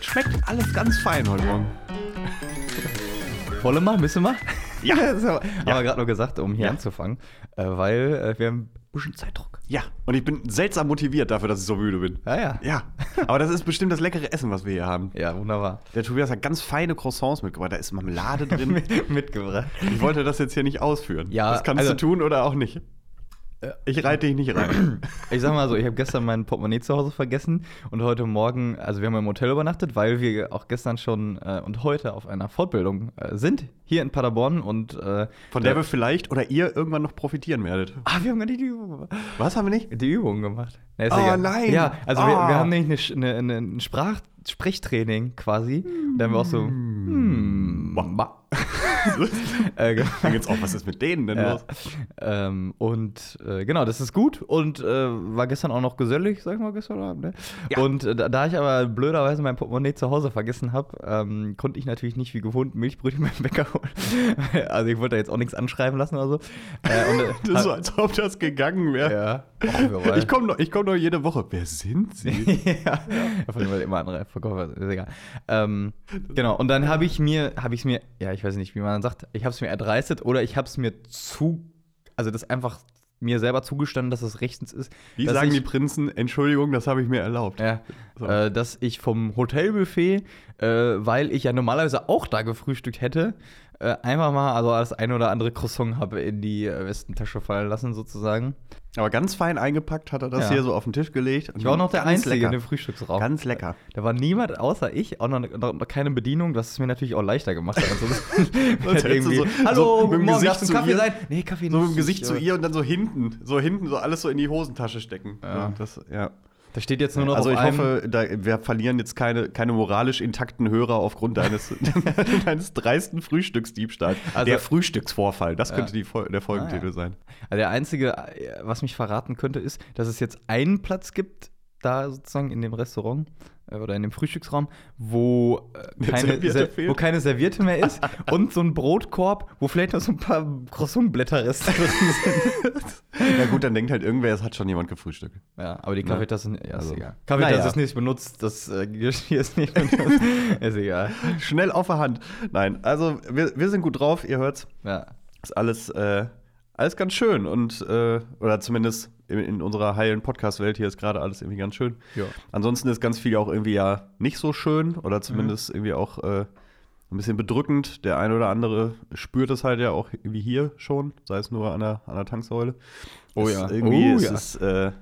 Das schmeckt alles ganz fein heute Morgen. Wolle mal, müssen wir? Ja. das haben wir gerade nur gesagt, um hier Ja. anzufangen. Äh, weil äh, wir haben ein bisschen Zeitdruck. Ja, und ich bin seltsam motiviert dafür, dass ich so müde bin. Ja, ja. Ja, aber das ist bestimmt das leckere Essen, was wir hier haben. Ja, wunderbar. Der Tobias hat ganz feine Croissants mitgebracht. Da ist Marmelade drin. Mit, mitgebracht. Ich wollte das jetzt hier nicht ausführen. Ja, das kannst also- du tun oder auch nicht. Ich reite dich nicht rein. Ich sag mal so, ich habe gestern mein Portemonnaie zu Hause vergessen und heute Morgen, also wir haben im Hotel übernachtet, weil wir auch gestern schon äh, und heute auf einer Fortbildung äh, sind, hier in Paderborn und äh, Von der wir vielleicht oder ihr irgendwann noch profitieren werdet. Ah, wir haben gar nicht die Übung gemacht. Was haben wir nicht? Die Übung gemacht. Na, Oh, egal. nein. Ja, also wir, Ah. wir haben nämlich eine, eine, eine, ein Sprach Sprechtraining quasi. Da haben wir auch so, hm, ma. äh, genau. Dann geht's auch, was ist mit denen denn Ja. los? Ähm, und äh, genau, das ist gut und äh, war gestern auch noch gesellig, sag ich mal, gestern Abend. Ne? Ja. Und äh, da, ich aber blöderweise mein Portemonnaie zu Hause vergessen habe, ähm, konnte ich natürlich nicht wie gewohnt Milchbrötchen beim Bäcker holen. also ich wollte da jetzt auch nichts anschreiben lassen oder so. Äh, und, äh, Das ist so, als ob das gegangen wäre. ja. Oh, Ich komme noch, ich komm noch jede Woche. Wer sind sie? ja. Von dem immer andere Verkäufer, ist egal. Ähm, genau, und dann habe ich mir, habe ich es mir, ja, ich weiß nicht, wie man sagt, ich habe es mir erdreistet oder ich habe es mir zu, also das einfach mir selber zugestanden, dass es rechtens ist. Wie sagen ich, die Prinzen, Entschuldigung, das habe ich mir erlaubt. Ja, So. äh, dass ich vom Hotelbuffet, äh, weil ich ja normalerweise auch da gefrühstückt hätte, äh, einfach mal also das ein oder andere Croissant habe in die äh, Westentasche fallen lassen, sozusagen. Aber ganz fein eingepackt hat er das Ja. hier so auf den Tisch gelegt. Ich war auch noch der Einzige lecker. in dem Frühstücksraum. Ganz lecker. Da war niemand außer ich, auch noch, noch, noch keine Bedienung, was es mir natürlich auch leichter gemacht hat. Also, Sonst hättest du so- Hallo, so mit guten dem Morgen, zu einen Kaffee ihr- sein? Nee, Kaffee So mit dem nicht. Gesicht Ich, zu ihr und dann so hinten, so hinten, so alles so in die Hosentasche stecken. Ja. das, ja. Da steht jetzt nur noch Also ich hoffe, da, wir verlieren jetzt keine, keine moralisch intakten Hörer aufgrund deines, deines dreisten Frühstücksdiebstahls. Also- der Frühstücksvorfall, das Ja. könnte die, der Folgentitel Ah, ja. sein. Also der einzige, äh, was mich verraten könnte, ist, dass es jetzt einen Platz gibt, da sozusagen in dem Restaurant oder in dem Frühstücksraum, wo, äh, Eine keine, Serviette wo keine Serviette mehr ist und so ein Brotkorb, wo vielleicht noch so ein paar Croissantblätterreste drin sind. Na gut, dann denkt halt irgendwer, es hat schon jemand gefrühstückt. Ja, aber die Kaffeetasse, ja, ist Also, egal. Kaffeetasse naja. ist nicht benutzt, das äh, Geschirr ist nicht benutzt, ist egal. Schnell auf der Hand. Nein, also wir, wir sind gut drauf, ihr hört's. Ja. Ist alles, äh, alles ganz schön und, äh, oder zumindest in, in unserer heilen Podcast-Welt hier ist gerade alles irgendwie ganz schön. Ja. Ansonsten ist ganz viel auch irgendwie ja nicht so schön oder zumindest Mhm. irgendwie auch äh, ein bisschen bedrückend. Der eine oder andere spürt es halt ja auch irgendwie hier schon, sei es nur an der, an der Tanksäule. Oh ja. ist Irgendwie Oh ja. ist äh,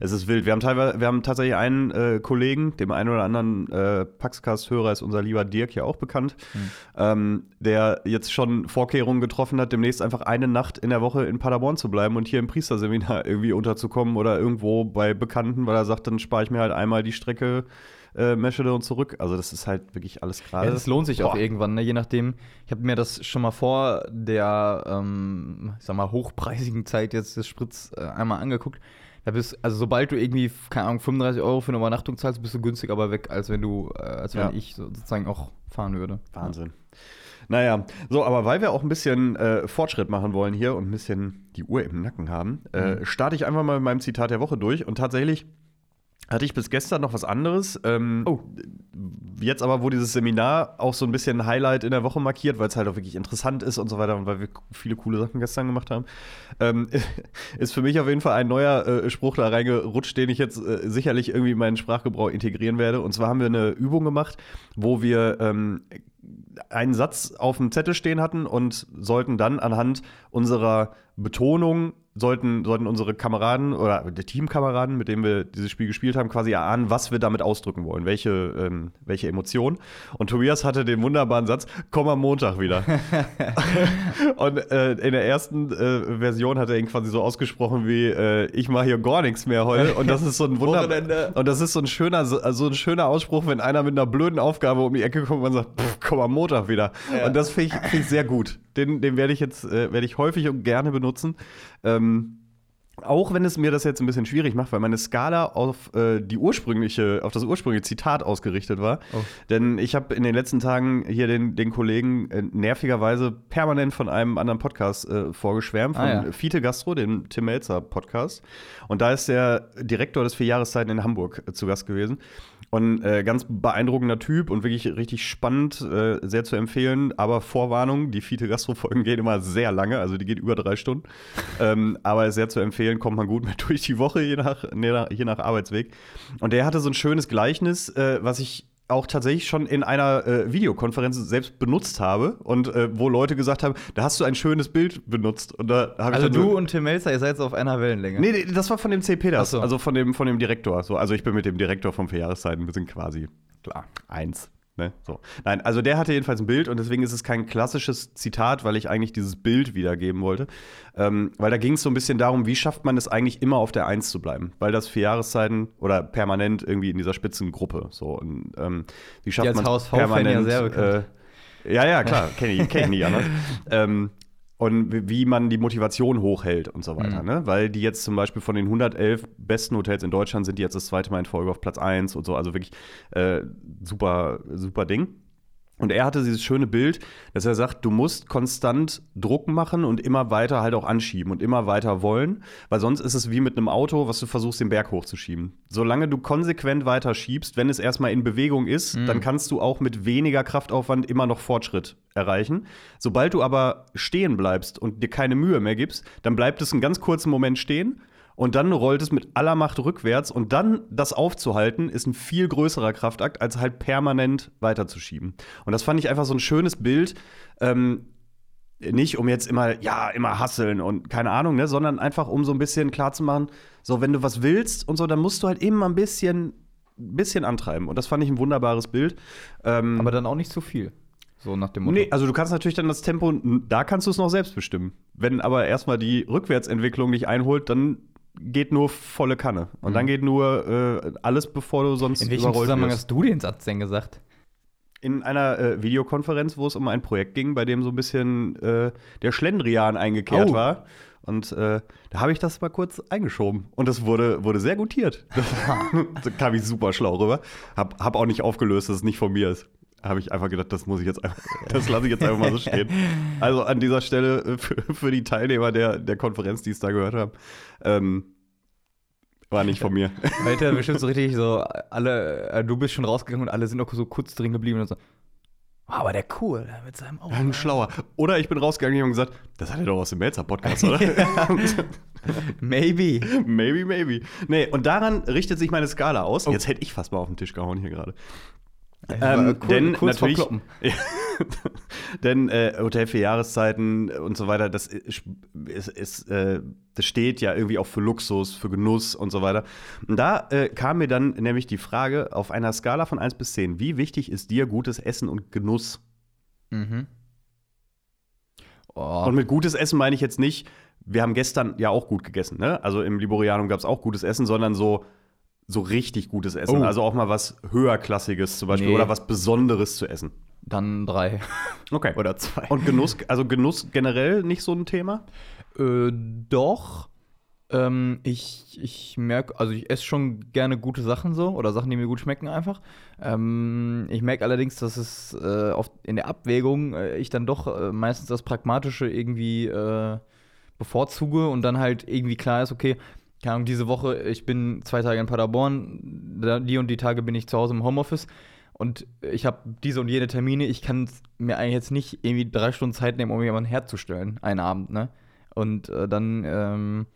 es ist wild. Wir haben teilweise, wir haben tatsächlich einen äh, Kollegen, dem einen oder anderen äh, Paxcast-Hörer ist unser lieber Dirk ja auch bekannt, Hm. ähm, der jetzt schon Vorkehrungen getroffen hat, demnächst einfach eine Nacht in der Woche in Paderborn zu bleiben und hier im Priesterseminar irgendwie unterzukommen oder irgendwo bei Bekannten, weil er sagt, dann spare ich mir halt einmal die Strecke äh, Meschede und zurück. Also das ist halt wirklich alles gerade. Ja, das lohnt sich auch Boah. irgendwann, ne? je nachdem. Ich habe mir das schon mal vor der, ähm, ich sag mal, hochpreisigen Zeit jetzt des Spritz äh, einmal angeguckt. Da bist, also sobald du irgendwie, keine Ahnung, 35 Euro für eine Übernachtung zahlst, bist du günstiger aber weg, als wenn du, äh, als wenn Ja. ich so- sozusagen auch fahren würde. Wahnsinn. Naja, so, aber weil wir auch ein bisschen äh, Fortschritt machen wollen hier und ein bisschen die Uhr im Nacken haben, äh, starte ich einfach mal mit meinem Zitat der Woche durch. Und tatsächlich hatte ich bis gestern noch was anderes. Ähm, Oh. Jetzt aber, wo dieses Seminar auch so ein bisschen Highlight in der Woche markiert, weil es halt auch wirklich interessant ist und so weiter und weil wir viele coole Sachen gestern gemacht haben, ähm, ist für mich auf jeden Fall ein neuer äh, Spruch da reingerutscht, den ich jetzt äh, sicherlich irgendwie in meinen Sprachgebrauch integrieren werde. Und zwar haben wir eine Übung gemacht, wo wir ähm, einen Satz auf dem Zettel stehen hatten und sollten dann anhand unserer Betonung sollten, sollten unsere Kameraden oder die Teamkameraden, mit denen wir dieses Spiel gespielt haben, quasi erahnen, was wir damit ausdrücken wollen, welche, ähm, welche Emotion. Und Tobias hatte den wunderbaren Satz, komm am Montag wieder. und äh, in der ersten äh, Version hat er ihn quasi so ausgesprochen wie, äh, ich mache hier gar nichts mehr heute. Und das ist so ein Wunder und das ist so ein schöner, so ein schöner Ausspruch, wenn einer mit einer blöden Aufgabe um die Ecke kommt und sagt, "Pff, komm am Montag wieder. Ja. Und das finde ich, find ich sehr gut. Den, den werde ich jetzt äh, werde ich häufig und gerne benutzen. Ähm, auch wenn es mir das jetzt ein bisschen schwierig macht, weil meine Skala auf äh, die ursprüngliche, auf das ursprüngliche Zitat ausgerichtet war. Oh. Denn ich habe in den letzten Tagen hier den, den Kollegen äh, nervigerweise permanent von einem anderen Podcast äh, vorgeschwärmt, von Ah, ja. Fiete Gastro, dem Tim Melzer Podcast. Und da ist der Direktor des Vierjahreszeiten in Hamburg äh, zu Gast gewesen. Und äh, ganz beeindruckender Typ und wirklich richtig spannend, äh, sehr zu empfehlen. Aber Vorwarnung, die Fiete Gastro-Folgen gehen immer sehr lange, also die gehen über drei Stunden. ähm, aber sehr zu empfehlen, kommt man gut mit durch die Woche, je nach, je nach Arbeitsweg. Und der hatte so ein schönes Gleichnis, äh, was ich auch tatsächlich schon in einer äh, Videokonferenz selbst benutzt habe und äh, wo Leute gesagt haben, da hast du ein schönes Bild benutzt. Und da also du und Tim Melzer, ihr seid auf einer Wellenlänge. Nee, nee das war von dem C. Peters, so. also von dem, von dem Direktor. So, also ich bin mit dem Direktor von Vier Jahreszeiten, wir sind quasi klar eins. Ne? So. Nein, also der hatte jedenfalls ein Bild und deswegen ist es kein klassisches Zitat, weil ich eigentlich dieses Bild wiedergeben wollte. Ähm, weil da ging es so ein bisschen darum, wie schafft man es eigentlich immer auf der Eins zu bleiben? Weil das vier Jahreszeiten oder permanent irgendwie in dieser Spitzengruppe. So, und, ähm, wie schafft man es permanent? Ja, sehr bekannt. Äh, ja, ja, klar, kenne ich, kenn ich nicht anders. ähm, und wie man die Motivation hochhält und so weiter. Mhm. Ne? Weil die jetzt zum Beispiel von den 111 besten Hotels in Deutschland sind die jetzt das zweite Mal in Folge auf Platz 1 und so. Also wirklich äh, super, super Ding. Und er hatte dieses schöne Bild, dass er sagt, du musst konstant Druck machen und immer weiter halt auch anschieben und immer weiter wollen, weil sonst ist es wie mit einem Auto, was du versuchst, den Berg hochzuschieben. Solange du konsequent weiter schiebst, wenn es erstmal in Bewegung ist, mhm. dann kannst du auch mit weniger Kraftaufwand immer noch Fortschritt erreichen. Sobald du aber stehen bleibst und dir keine Mühe mehr gibst, dann bleibt es einen ganz kurzen Moment stehen und dann rollt es mit aller Macht rückwärts und dann das aufzuhalten ist ein viel größerer Kraftakt, als halt permanent weiterzuschieben. Und das fand ich einfach so ein schönes Bild. Ähm, nicht um jetzt immer, ja, immer hasseln und keine Ahnung, ne, sondern einfach um so ein bisschen klarzumachen, so, wenn du was willst und so, dann musst du halt immer ein bisschen, bisschen antreiben. Und das fand ich ein wunderbares Bild. Ähm, Aber dann auch nicht zu viel. So nach dem Motto. Nee, also du kannst natürlich dann das Tempo, da kannst du es noch selbst bestimmen. Wenn aber erstmal die Rückwärtsentwicklung dich einholt, dann geht nur volle Kanne. Und mhm. dann geht nur äh, alles, bevor du sonst In welchem Zusammenhang hast du den Satz denn gesagt? In einer äh, Videokonferenz, wo es um ein Projekt ging, bei dem so ein bisschen äh, der Schlendrian eingekehrt oh. war. Und äh, da habe ich das mal kurz eingeschoben. Und das wurde, wurde sehr gutiert. da kam ich super schlau rüber. Hab, hab auch nicht aufgelöst, dass es nicht von mir ist habe ich einfach gedacht, das muss ich jetzt einfach, das lasse ich jetzt einfach mal so stehen. Also an dieser Stelle äh, für, für die Teilnehmer der, der Konferenz, die es da gehört haben, ähm, war nicht von mir. Alter, bestimmt so richtig so, alle, äh, du bist schon rausgegangen und alle sind noch so kurz drin geblieben und so. Oh, aber der cool mit seinem Auge. Ein schlauer. Oder ich bin rausgegangen und gesagt, das hat er doch aus dem Melzer-Podcast, oder? maybe. Maybe, maybe. Nee, und daran richtet sich meine Skala aus. Oh. Jetzt hätte ich fast mal auf den Tisch gehauen hier gerade. Ähm, cool, denn natürlich, ja, denn äh, Hotel für Jahreszeiten und so weiter, das ist, ist äh, das steht ja irgendwie auch für Luxus, für Genuss und so weiter. Und da äh, kam mir dann nämlich die Frage auf einer Skala von 1 bis 10, wie wichtig ist dir gutes Essen und Genuss? Mhm. Oh. Und mit gutes Essen meine ich jetzt nicht, wir haben gestern ja auch gut gegessen, ne? Also im Liborianum gab es auch gutes Essen, sondern so so richtig gutes Essen. Oh. Also auch mal was höherklassiges zum Beispiel nee. oder was Besonderes zu essen. Dann drei. Okay. oder zwei. Und Genuss, also Genuss generell nicht so ein Thema? Äh, doch. Ähm, ich, ich merke, also ich esse schon gerne gute Sachen so oder Sachen, die mir gut schmecken einfach. Ähm, ich merke allerdings, dass es äh, oft in der Abwägung äh, ich dann doch äh, meistens das Pragmatische irgendwie äh, bevorzuge und dann halt irgendwie klar ist, okay, keine Ahnung, diese Woche, ich bin zwei Tage in Paderborn, die und die Tage bin ich zu Hause im Homeoffice und ich habe diese und jene Termine. Ich kann mir eigentlich jetzt nicht irgendwie drei Stunden Zeit nehmen, um jemanden herzustellen, einen Abend, ne? Und äh, dann ähm,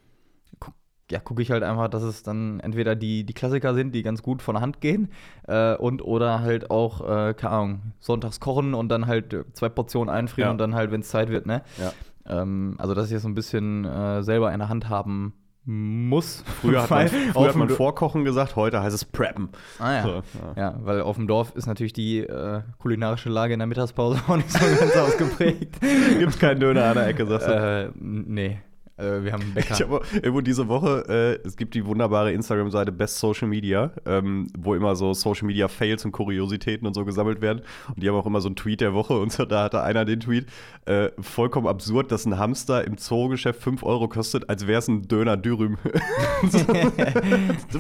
gu ja, gucke ich halt einfach, dass es dann entweder die, die Klassiker sind, die ganz gut von der Hand gehen, äh, und oder halt auch, äh, keine Ahnung, sonntags kochen und dann halt zwei Portionen einfrieren ja. und dann halt, wenn es Zeit wird, ne? Ja. Ähm, also, dass ich jetzt so ein bisschen äh, selber in der Hand haben muss. Früher hat man, früher hat man Vorkochen gesagt, heute heißt es Preppen. Ah ja. So, ja. ja. weil auf dem Dorf ist natürlich die äh, kulinarische Lage in der Mittagspause auch nicht so ganz ausgeprägt. Gibt es keinen Döner an der Ecke, sagst du? Äh, nee. Äh, wir haben einen Bäcker. Ich habe irgendwo diese Woche, äh, es gibt die wunderbare Instagram-Seite Best Social Media, ähm, wo immer so Social Media Fails und Kuriositäten und so gesammelt werden. Und die haben auch immer so einen Tweet der Woche und so, da hatte einer den Tweet, äh, vollkommen absurd, dass ein Hamster im Zoogeschäft 5 Euro kostet, als wäre es ein Döner Dürüm. das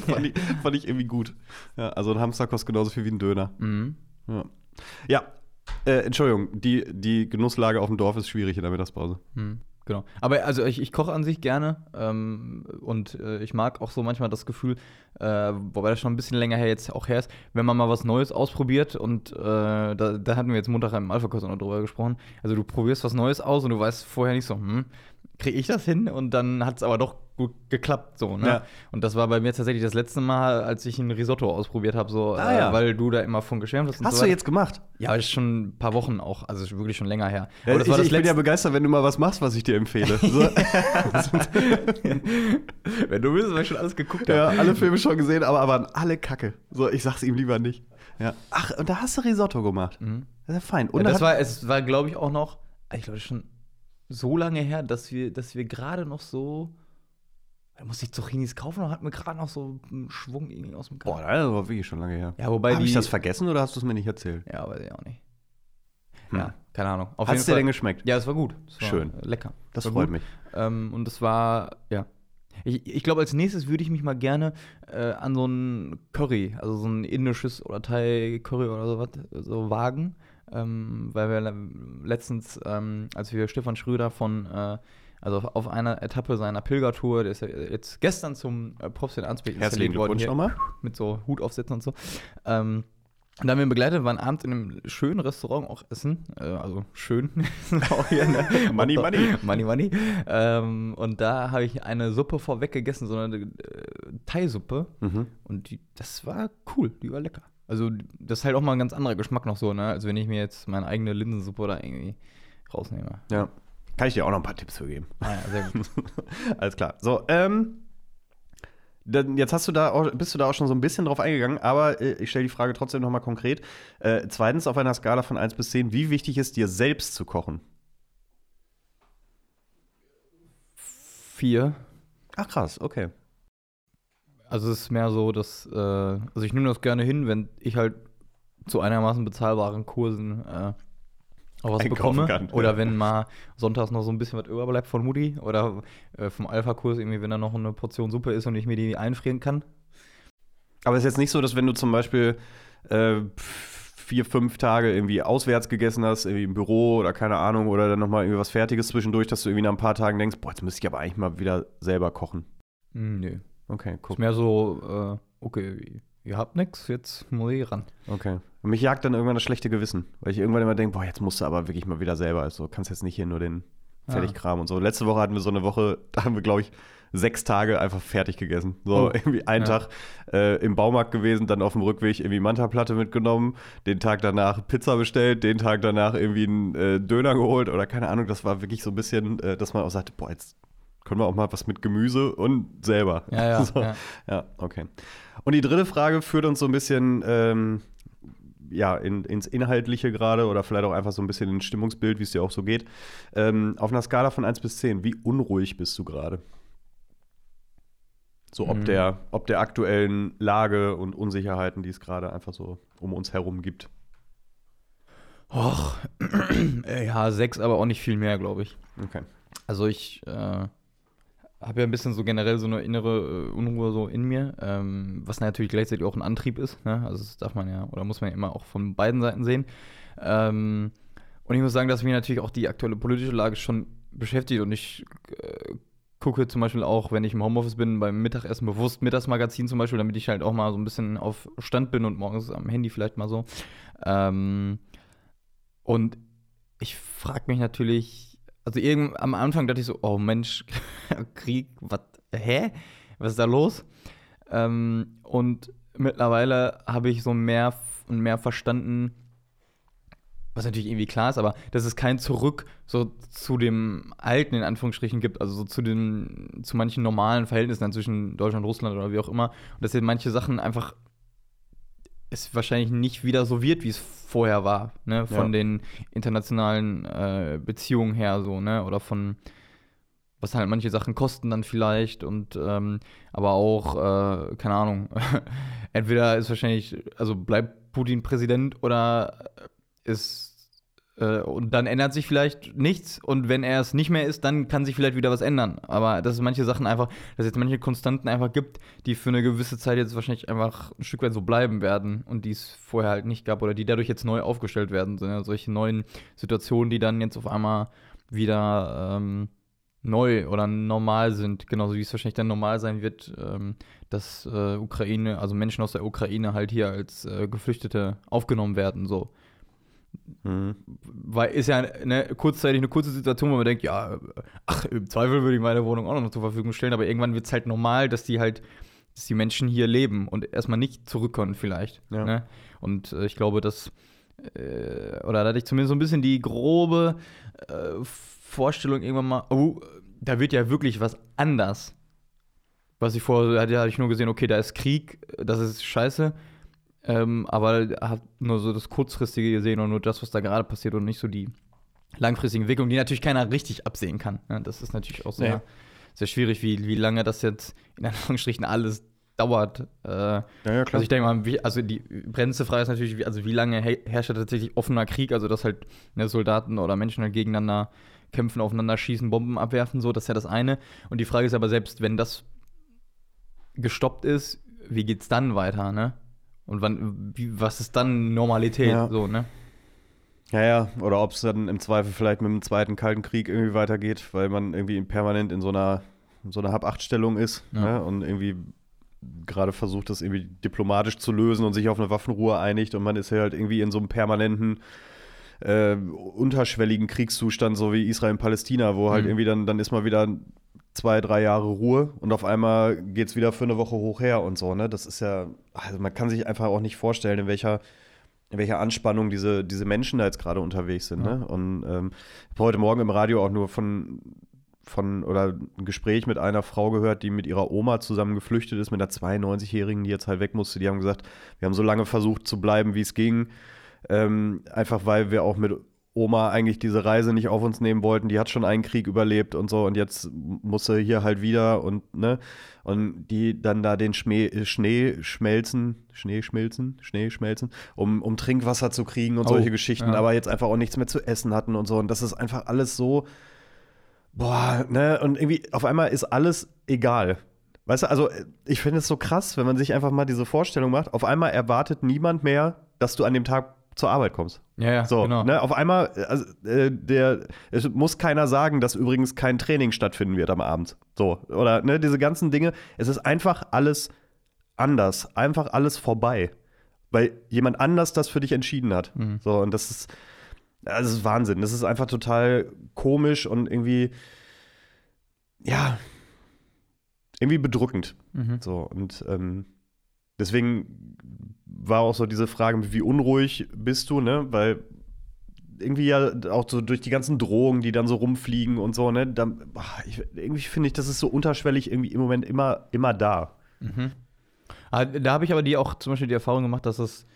fand ich, fand ich, irgendwie gut. Ja, also ein Hamster kostet genauso viel wie ein Döner. Mhm. Ja. ja. Äh, Entschuldigung, die, die Genusslage auf dem Dorf ist schwierig in der Mittagspause. Hm. Genau. Aber also ich, ich koche an sich gerne ähm, und äh, ich mag auch so manchmal das Gefühl, äh, wobei das schon ein bisschen länger her jetzt auch her ist, wenn man mal was Neues ausprobiert und äh, da, da hatten wir jetzt Montag im Alpha-Kurs noch drüber gesprochen. Also du probierst was Neues aus und du weißt vorher nicht so, hm, kriege ich das hin? Und dann hat es aber doch gut geklappt, so, ne? Ja. Und das war bei mir tatsächlich das letzte Mal, als ich ein Risotto ausprobiert habe, so, Ah, äh, ja. weil du da immer von geschwärmt hast. Hast so du jetzt gemacht? Ja, ist schon ein paar Wochen auch, also wirklich schon länger her. Ja, ich ich bin ja begeistert, wenn du mal was machst, was ich dir empfehle. Wenn du willst, weil ich schon alles geguckt ja, habe. alle Filme schon gesehen, aber waren alle kacke. So, ich sag's ihm lieber nicht. Ja. Ach, und da hast du Risotto gemacht. Mhm. Das ist ja fein. Und Ja, das war, es war, glaube ich, auch noch, ich glaube, schon so lange her, dass wir, dass wir gerade noch so. Da musste ich Zucchinis kaufen und hatten wir gerade noch so einen Schwung irgendwie aus dem Boah, Garten. das war wirklich schon lange her. Ja, wobei Habe ich das vergessen oder hast du es mir nicht erzählt? ja, weiß ich auch nicht. Hm. Ja, keine Ahnung. Auf Hat es dir denn geschmeckt? Ja, es war gut. Es war Schön. Lecker. Das war freut gut. mich. Ähm, und es war, ja. Ich, ich glaube, als nächstes würde ich mich mal gerne äh, an so ein Curry, also so ein indisches oder Thai-Curry oder sowas, so wagen. Ähm, weil wir le- letztens, ähm, als wir Stefan Schröder von, äh, also auf- einer Etappe seiner Pilgertour, der ist ja jetzt gestern zum äh, Profs in Ansbach installiert worden, Glückwunsch hier, nochmal. mit so Hut aufsetzen und so. Ähm, und da haben wir ihn begleitet, waren abends in einem schönen Restaurant auch essen. Äh, also schön. auch hier, ne? Money, money. Money, money. Ähm, und da habe ich eine Suppe vorweg gegessen, so eine äh, Thai-Suppe. Mhm. Und die, das war cool, die war lecker. Also, das ist halt auch mal ein ganz anderer Geschmack noch so, ne? Als wenn ich mir jetzt meine eigene Linsensuppe da irgendwie rausnehme. Ja. Kann ich dir auch noch ein paar Tipps für geben. Ah ja, sehr gut. Alles klar. So, ähm. Dann, jetzt hast du da auch, bist du da auch schon so ein bisschen drauf eingegangen, aber äh, ich stelle die Frage trotzdem nochmal konkret. Äh, zweitens, auf einer Skala von 1 bis 10, wie wichtig ist dir selbst zu kochen? Vier. Ach krass, okay. Also, es ist mehr so, dass, äh, also ich nehme das gerne hin, wenn ich halt zu einigermaßen bezahlbaren Kursen äh, auch was bekomme. kann, Oder wenn mal sonntags noch so ein bisschen was überbleibt von Mutti. Oder äh, vom Alpha-Kurs irgendwie, wenn da noch eine Portion Suppe ist und ich mir die einfrieren kann. Aber es ist jetzt nicht so, dass wenn du zum Beispiel äh, vier, fünf Tage irgendwie auswärts gegessen hast, irgendwie im Büro oder keine Ahnung, oder dann nochmal irgendwie was Fertiges zwischendurch, dass du irgendwie nach ein paar Tagen denkst, boah, jetzt müsste ich aber eigentlich mal wieder selber kochen. Hm, nö. Okay, Ist guck. mehr so, äh, okay, ihr habt nichts, jetzt muss ich ran. Okay. Und mich jagt dann irgendwann das schlechte Gewissen, weil ich irgendwann immer denke, boah, jetzt musst du aber wirklich mal wieder selber. Also kannst jetzt nicht hier nur den Ah. Fertigkram und so. Letzte Woche hatten wir so eine Woche, da haben wir, glaube ich, sechs Tage einfach fertig gegessen. So Oh. irgendwie einen Ja. Tag äh, im Baumarkt gewesen, dann auf dem Rückweg irgendwie Manta-Platte mitgenommen, den Tag danach Pizza bestellt, den Tag danach irgendwie einen äh, Döner geholt oder keine Ahnung. Das war wirklich so ein bisschen, äh, dass man auch sagte, boah, jetzt können wir auch mal was mit Gemüse und selber. Ja, ja, so. ja. Ja, okay. Und die dritte Frage führt uns so ein bisschen ähm, ja, in, ins Inhaltliche gerade oder vielleicht auch einfach so ein bisschen ins Stimmungsbild, wie es dir auch so geht. Ähm, auf einer Skala von 1 bis 10, wie unruhig bist du gerade? So ob, Mhm. der, ob der aktuellen Lage und Unsicherheiten, die es gerade einfach so um uns herum gibt. Och, ja, sechs, aber auch nicht viel mehr, glaube ich. Okay. Also ich äh, habe ja ein bisschen so generell so eine innere äh, Unruhe so in mir, ähm, was natürlich gleichzeitig auch ein Antrieb ist. Ne? Also das darf man ja, oder muss man ja immer auch von beiden Seiten sehen. Ähm, und ich muss sagen, dass mich natürlich auch die aktuelle politische Lage schon beschäftigt und ich äh, gucke zum Beispiel auch, wenn ich im Homeoffice bin, beim Mittagessen bewusst Mittagsmagazin zum Beispiel, damit ich halt auch mal so ein bisschen auf Stand bin und morgens am Handy vielleicht mal so. Ähm, und ich frage mich natürlich, also irgend, am Anfang dachte ich so, oh Mensch, Krieg, was, hä? Was ist da los? Ähm, und mittlerweile habe ich so mehr und mehr verstanden, was natürlich irgendwie klar ist, aber dass es kein Zurück so zu dem Alten in Anführungsstrichen gibt, also so zu den, zu manchen normalen Verhältnissen zwischen Deutschland und Russland oder wie auch immer. Und dass jetzt manche Sachen einfach es wahrscheinlich nicht wieder so wird, wie es vorher war, ne? Von Ja. den internationalen äh, Beziehungen her so, ne? Oder von was halt manche Sachen kosten dann vielleicht und ähm, aber auch, äh, keine Ahnung, entweder ist wahrscheinlich, also bleibt Putin Präsident oder ist äh, und dann ändert sich vielleicht nichts und wenn er es nicht mehr ist, dann kann sich vielleicht wieder was ändern. Aber dass es manche Sachen einfach, dass es jetzt manche Konstanten einfach gibt, die für eine gewisse Zeit jetzt wahrscheinlich einfach ein Stück weit so bleiben werden und die es vorher halt nicht gab oder die dadurch jetzt neu aufgestellt werden. So, ja, solche neuen Situationen, die dann jetzt auf einmal wieder ähm, neu oder normal sind, genauso wie es wahrscheinlich dann normal sein wird, ähm, dass äh, Ukraine, also Menschen aus der Ukraine halt hier als äh, Geflüchtete aufgenommen werden, so. Mhm. Weil ist ja eine, kurzzeitig eine kurze Situation, wo man denkt, ja, ach, im Zweifel würde ich meine Wohnung auch noch zur Verfügung stellen, aber irgendwann wird es halt normal, dass die halt, dass die Menschen hier leben und erstmal nicht zurückkommen vielleicht. Ja. Ne? Und äh, ich glaube, dass, äh, oder da hatte ich zumindest so ein bisschen die grobe äh, Vorstellung irgendwann mal, oh, da wird ja wirklich was anders. Was ich vorher hatte, hatte ich nur gesehen, okay, da ist Krieg, das ist scheiße. Ähm, aber hat nur so das Kurzfristige gesehen und nur das, was da gerade passiert und nicht so die langfristige Entwicklung, die natürlich keiner richtig absehen kann. Ne? Das ist natürlich auch sehr, Nee. sehr schwierig, wie, wie lange das jetzt in Anführungsstrichen alles dauert. Äh, Ja, ja, klar. also ich denke mal, wie, also die brennendste Frage ist natürlich, wie, also wie lange he- herrscht tatsächlich offener Krieg, also dass halt ne, Soldaten oder Menschen halt gegeneinander kämpfen, aufeinander schießen, Bomben abwerfen, so, das ist ja das eine. Und die Frage ist aber, selbst wenn das gestoppt ist, wie geht's dann weiter, ne? Und wann, wie, was ist dann Normalität, Ja. so, ne? Ja, ja, oder ob es dann im Zweifel vielleicht mit dem Zweiten Kalten Krieg irgendwie weitergeht, weil man irgendwie permanent in so einer, in so einer Hab-Acht-Stellung ist Ja. ne? und irgendwie gerade versucht, das irgendwie diplomatisch zu lösen und sich auf eine Waffenruhe einigt und man ist ja halt irgendwie in so einem permanenten äh, unterschwelligen Kriegszustand, so wie Israel und Palästina, wo halt Mhm. irgendwie dann, dann ist mal wieder zwei, drei Jahre Ruhe und auf einmal geht es wieder für eine Woche hoch her und so, ne? Das ist ja, also man kann sich einfach auch nicht vorstellen, in welcher in welcher Anspannung diese, diese Menschen da jetzt gerade unterwegs sind. Ja. Ne? Und ähm, ich habe heute Morgen im Radio auch nur von, von oder ein Gespräch mit einer Frau gehört, die mit ihrer Oma zusammen geflüchtet ist, mit einer 92-Jährigen, die jetzt halt weg musste. Die haben gesagt, wir haben so lange versucht zu bleiben, wie es ging. Ähm, einfach weil wir auch mit Oma eigentlich diese Reise nicht auf uns nehmen wollten. Die hat schon einen Krieg überlebt und so und jetzt muss sie hier halt wieder und ne und die dann da den Schmäh, äh, Schnee schmelzen, Schnee schmelzen, Schnee schmelzen, um, um Trinkwasser zu kriegen und Oh, solche Geschichten, ja. aber jetzt einfach auch nichts mehr zu essen hatten und so und das ist einfach alles so boah, ne und irgendwie auf einmal ist alles egal. Weißt du, also ich finde es so krass, wenn man sich einfach mal diese Vorstellung macht, auf einmal erwartet niemand mehr, dass du an dem Tag zur Arbeit kommst. Ja, ja, So, genau. ne, auf einmal, also, äh, der, es muss keiner sagen, dass übrigens kein Training stattfinden wird am Abend. So, oder ne, diese ganzen Dinge. Es ist einfach alles anders, einfach alles vorbei. Weil jemand anders das für dich entschieden hat. Mhm. So, und das ist, das ist Wahnsinn. Das ist einfach total komisch und irgendwie, ja, irgendwie bedrückend. Mhm. So, und ähm, deswegen war auch so diese Frage, wie unruhig bist du, ne? Weil irgendwie ja auch so durch die ganzen Drohungen, die dann so rumfliegen und so, ne? Da, ach, ich, irgendwie finde ich, das ist so unterschwellig irgendwie im Moment immer, immer da. Mhm. Ah, Da habe ich aber die auch zum Beispiel die Erfahrung gemacht, dass es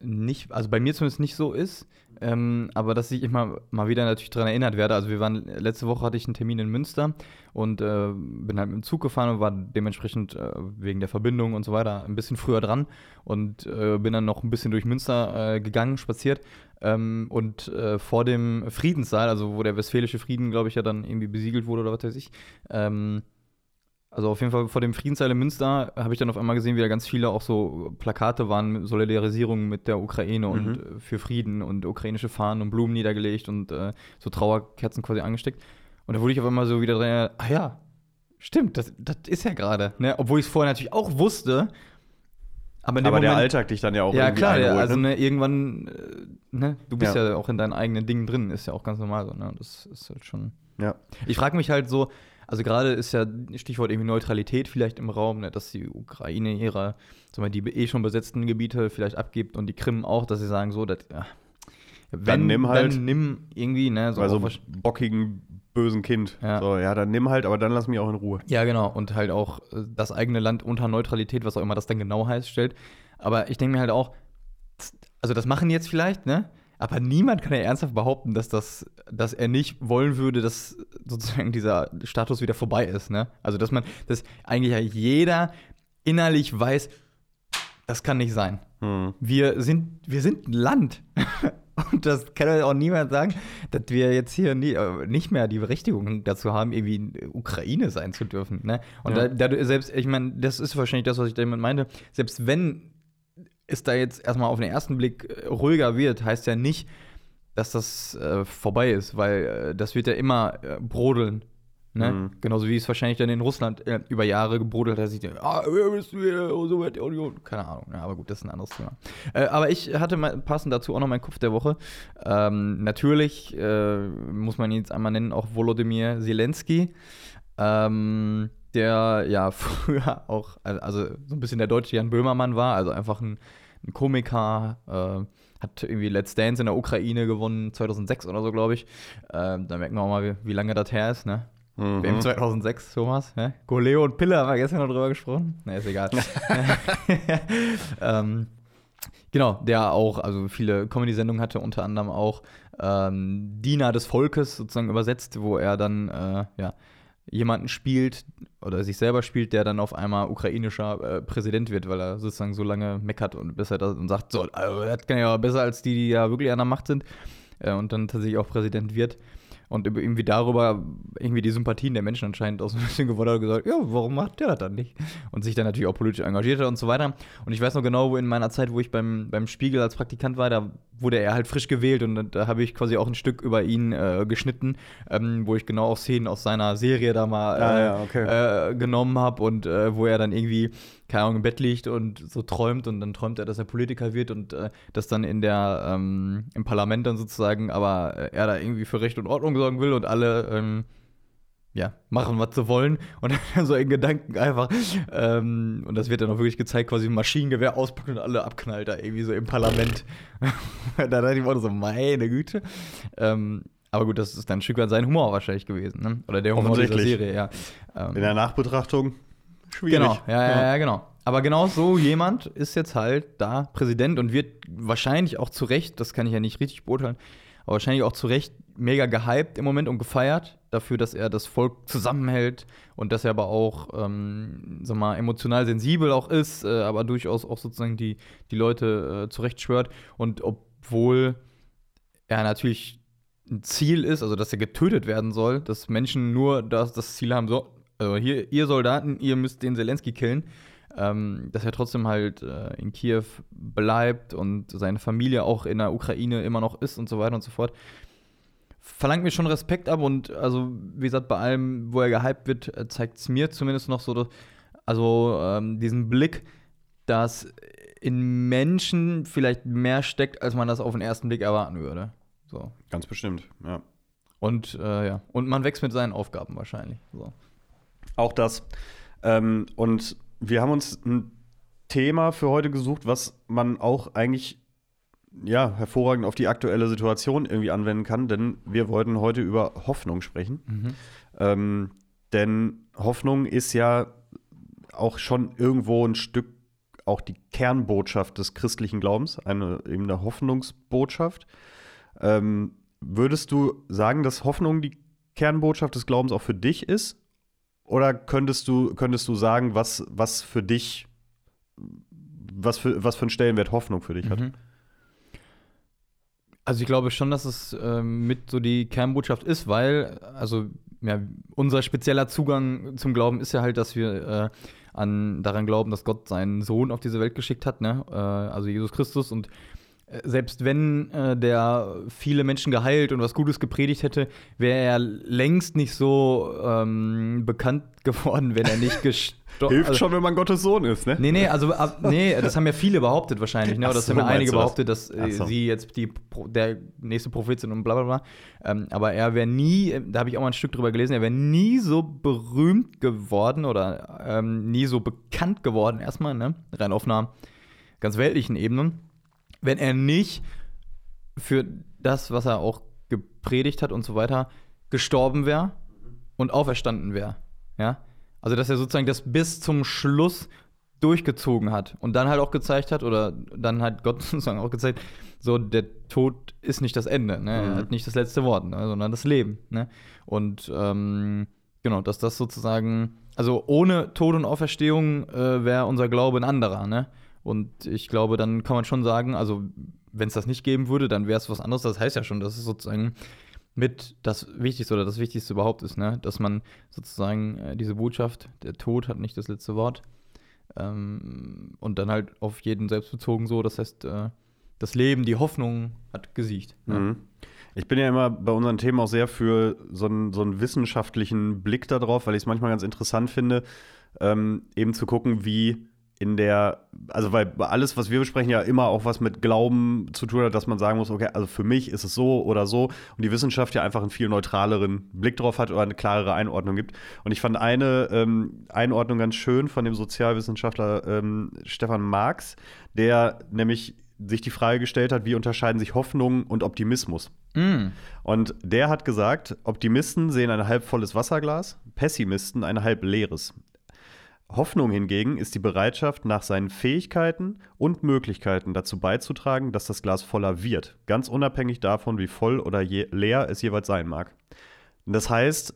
nicht, also bei mir zumindest nicht so ist, ähm, aber dass ich immer mal wieder natürlich daran erinnert werde. Also wir waren, letzte Woche hatte ich einen Termin in Münster und äh, bin halt mit dem Zug gefahren und war dementsprechend äh, wegen der Verbindung und so weiter ein bisschen früher dran und äh, bin dann noch ein bisschen durch Münster äh, gegangen, spaziert. Ähm, und äh, vor dem Friedenssaal, also wo der Westfälische Frieden, glaube ich, ja dann irgendwie besiegelt wurde oder was weiß ich, ähm, also auf jeden Fall vor dem Friedenssaal in Münster habe ich dann auf einmal gesehen, wie da ganz viele auch so Plakate waren, mit Solidarisierung mit der Ukraine und Mhm. äh, für Frieden und ukrainische Fahnen und Blumen niedergelegt und äh, so Trauerkerzen quasi angesteckt. Und da wurde ich auf einmal so wieder dran, ah ja, stimmt, das, das ist ja gerade. Ne? Obwohl ich es vorher natürlich auch wusste. Aber, Aber der Moment- Alltag dich dann ja auch ja, irgendwie klar, ja, einholt, also ne? ne, irgendwann, äh, ne, du bist ja. Ja. auch in deinen eigenen Dingen drin, ist ja auch ganz normal so, ne? Das ist halt schon. Ja. Ich frage mich halt so, also gerade ist ja Stichwort irgendwie Neutralität vielleicht im Raum, ne, dass die Ukraine ihre, sagen wir, die eh schon besetzten Gebiete vielleicht abgibt und die Krim auch, dass sie sagen so, dass, ja, wenn, nimm halt. dann nimm irgendwie, ne, so Bei so auch einem was- bockigen, bösen Kind. Ja. So, ja, dann nimm halt, aber dann lass mich auch in Ruhe. Ja, genau. Und halt auch äh, das eigene Land unter Neutralität, was auch immer das dann genau heißt, stellt. Aber ich denke mir halt auch, also das machen jetzt vielleicht, ne? Aber niemand kann ja ernsthaft behaupten, dass, das, dass er nicht wollen würde, dass sozusagen dieser Status wieder vorbei ist, ne? Also dass man, dass eigentlich ja jeder innerlich weiß, das kann nicht sein. Hm. Wir sind, wir sind ein Land. Und das kann ja auch niemand sagen, dass wir jetzt hier nie, äh, nicht mehr die Berechtigung dazu haben, irgendwie in Ukraine sein zu dürfen. Ne? Und Ja. da, da, selbst, ich meine, das ist wahrscheinlich das, was ich damit meinte, selbst wenn es da jetzt erstmal auf den ersten Blick äh, ruhiger wird, heißt ja nicht, dass das äh, vorbei ist, weil äh, das wird ja immer äh, brodeln. Ne? Mhm. Genauso wie es wahrscheinlich dann in Russland äh, über Jahre gebrodelt hat, dass ich denke, ah, wer bist du hier, oh, Sowjetunion. Keine Ahnung, ja, aber gut, das ist ein anderes Thema. Äh, aber ich hatte mal, passend dazu auch noch meinen Kopf der Woche. Ähm, natürlich muss man ihn jetzt einmal nennen, auch Volodymyr Zelensky. Ähm, der ja früher auch, also so ein bisschen der deutsche Jan Böhmermann war, also einfach ein, ein Komiker, äh, hat irgendwie Let's Dance in der Ukraine gewonnen, 2006 oder so, glaube ich. Ähm, da merken wir auch mal, wie, wie lange das her ist, ne? Mhm. WM 2006, Thomas. Ne? Goleo und Pille haben wir gestern noch drüber gesprochen. Ne, ist egal. ähm, genau, der auch, also viele Comedy-Sendungen hatte, unter anderem auch ähm, Diener des Volkes sozusagen übersetzt, wo er dann, äh, ja, jemanden spielt oder sich selber spielt, der dann auf einmal ukrainischer äh, Präsident wird, weil er sozusagen so lange meckert und bis er das und sagt, so, also, das kann ja besser als die, die ja wirklich an der Macht sind äh, und dann tatsächlich auch Präsident wird. Und irgendwie darüber irgendwie die Sympathien der Menschen anscheinend auch so ein bisschen gewonnen hat und gesagt, ja, warum macht der das dann nicht? Und sich dann natürlich auch politisch engagiert hat und so weiter. Und ich weiß noch genau, wo in meiner Zeit, wo ich beim, beim Spiegel als Praktikant war, da wurde er halt frisch gewählt und da, habe ich quasi auch ein Stück über ihn äh, geschnitten, ähm, wo ich genau auch Szenen aus seiner Serie da mal äh, Ah, ja, okay. äh, genommen habe und äh, wo er dann irgendwie, keine Ahnung, im Bett liegt und so träumt und dann träumt er, dass er Politiker wird und äh, das dann in der, ähm, im Parlament dann sozusagen, aber äh, er da irgendwie für Recht und Ordnung sorgen will und alle, ähm, ja, machen, was sie wollen. Und dann so in Gedanken einfach, ähm, und das wird dann auch wirklich gezeigt, quasi ein Maschinengewehr auspackt und alle abknallt da irgendwie so im Parlament. da dachte ich mir so, meine Güte. Ähm, aber gut, das ist dann ein Stück weit sein Humor wahrscheinlich gewesen, ne? Oder der Humor dieser. Serie, ja. Ähm, In der Nachbetrachtung schwierig. Genau, ja, ja, ja, genau. Aber genau so jemand ist jetzt halt da Präsident und wird wahrscheinlich auch zu Recht, das kann ich ja nicht richtig beurteilen, aber wahrscheinlich auch zu Recht mega gehypt im Moment und gefeiert dafür, dass er das Volk zusammenhält und dass er aber auch, ähm, sag mal, emotional sensibel auch ist, äh, aber durchaus auch sozusagen die, die Leute äh, zurechtschwört. Und obwohl er natürlich ein Ziel ist, also dass er getötet werden soll, dass Menschen nur das, das Ziel haben, so, also hier, ihr Soldaten, ihr müsst den Zelensky killen, ähm, dass er trotzdem halt äh, in Kiew bleibt und seine Familie auch in der Ukraine immer noch ist und so weiter und so fort. Verlangt mir schon Respekt ab und also, wie gesagt, bei allem, wo er gehypt wird, zeigt es mir zumindest noch so, dass, also ähm, diesen Blick, dass in Menschen vielleicht mehr steckt, als man das auf den ersten Blick erwarten würde. So. Ganz bestimmt, ja. Und äh, ja, und man wächst mit seinen Aufgaben wahrscheinlich. So. Auch das. Ähm, und wir haben uns ein Thema für heute gesucht, was man auch eigentlich ja, hervorragend auf die aktuelle Situation irgendwie anwenden kann, denn wir wollten heute über Hoffnung sprechen. Ähm, denn Hoffnung ist ja auch schon irgendwo ein Stück auch die Kernbotschaft des christlichen Glaubens, eine eben eine Hoffnungsbotschaft. Ähm, würdest du sagen, dass Hoffnung die Kernbotschaft des Glaubens auch für dich ist? Oder könntest du, könntest du sagen, was, was für dich, was für, was für einen Stellenwert Hoffnung für dich hat? Mhm. Also ich glaube schon, dass es ähm, mit so die Kernbotschaft ist, weil, also ja, unser spezieller Zugang zum Glauben ist ja halt, dass wir äh, an, daran glauben, dass Gott seinen Sohn auf diese Welt geschickt hat, ne? Äh, also Jesus Christus. Und selbst wenn äh, der viele Menschen geheilt und was Gutes gepredigt hätte, wäre er längst nicht so ähm, bekannt geworden, wenn er nicht gestorben Hilft schon, wenn man Gottes Sohn ist, ne? Nee, nee, also ab, nee, das haben ja viele behauptet wahrscheinlich, ne? Oder das so, haben ja einige das? behauptet, dass äh, so. sie jetzt die, der nächste Prophet sind und bla bla bla. Ähm, aber er wäre nie, äh, da habe ich auch mal ein Stück drüber gelesen, er wäre nie so berühmt geworden oder ähm, nie so bekannt geworden, erstmal, ne? Rein auf einer ganz weltlichen Ebene, wenn er nicht für das, was er auch gepredigt hat und so weiter, gestorben wäre und auferstanden wäre. Ja? Also, dass er sozusagen das bis zum Schluss durchgezogen hat und dann halt auch gezeigt hat, oder dann hat Gott sozusagen auch gezeigt, so der Tod ist nicht das Ende, ne? er Mhm. hat nicht das letzte Wort, ne? sondern das Leben. Ne? Und ähm, genau, dass das sozusagen, also ohne Tod und Auferstehung äh, wäre unser Glaube ein anderer. Ne? Und ich glaube, dann kann man schon sagen, also wenn es das nicht geben würde, dann wäre es was anderes. Das heißt ja schon, dass es sozusagen mit das Wichtigste oder das Wichtigste überhaupt ist, ne? dass man sozusagen äh, diese Botschaft, der Tod hat nicht das letzte Wort, ähm, und dann halt auf jeden selbst bezogen so, das heißt, äh, das Leben, die Hoffnung hat gesiegt. Ja. Mhm. Ich bin ja immer bei unseren Themen auch sehr für so einen, so einen wissenschaftlichen Blick darauf, weil ich es manchmal ganz interessant finde, ähm, eben zu gucken, wie in der, also weil alles, was wir besprechen, ja immer auch was mit Glauben zu tun hat, dass man sagen muss, okay, also für mich ist es so oder so und die Wissenschaft ja einfach einen viel neutraleren Blick drauf hat oder eine klarere Einordnung gibt. Und ich fand eine ähm, Einordnung ganz schön von dem Sozialwissenschaftler ähm, Stefan Marx, der nämlich sich die Frage gestellt hat, wie unterscheiden sich Hoffnung und Optimismus? Mm. Und der hat gesagt, Optimisten sehen ein halb volles Wasserglas, Pessimisten ein halb leeres. Hoffnung hingegen ist die Bereitschaft, nach seinen Fähigkeiten und Möglichkeiten dazu beizutragen, dass das Glas voller wird, ganz unabhängig davon, wie voll oder leer es jeweils sein mag. Das heißt,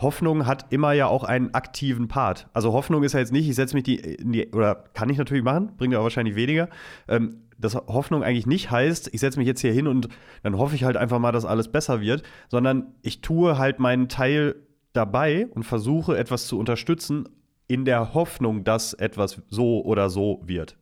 Hoffnung hat immer ja auch einen aktiven Part. Also Hoffnung ist ja jetzt nicht, ich setze mich die, in die, oder kann ich natürlich machen, bringt aber wahrscheinlich weniger. Ähm, dass Hoffnung eigentlich nicht heißt, ich setze mich jetzt hier hin und dann hoffe ich halt einfach mal, dass alles besser wird, sondern ich tue halt meinen Teil dabei und versuche etwas zu unterstützen in der Hoffnung, dass etwas so oder so wird.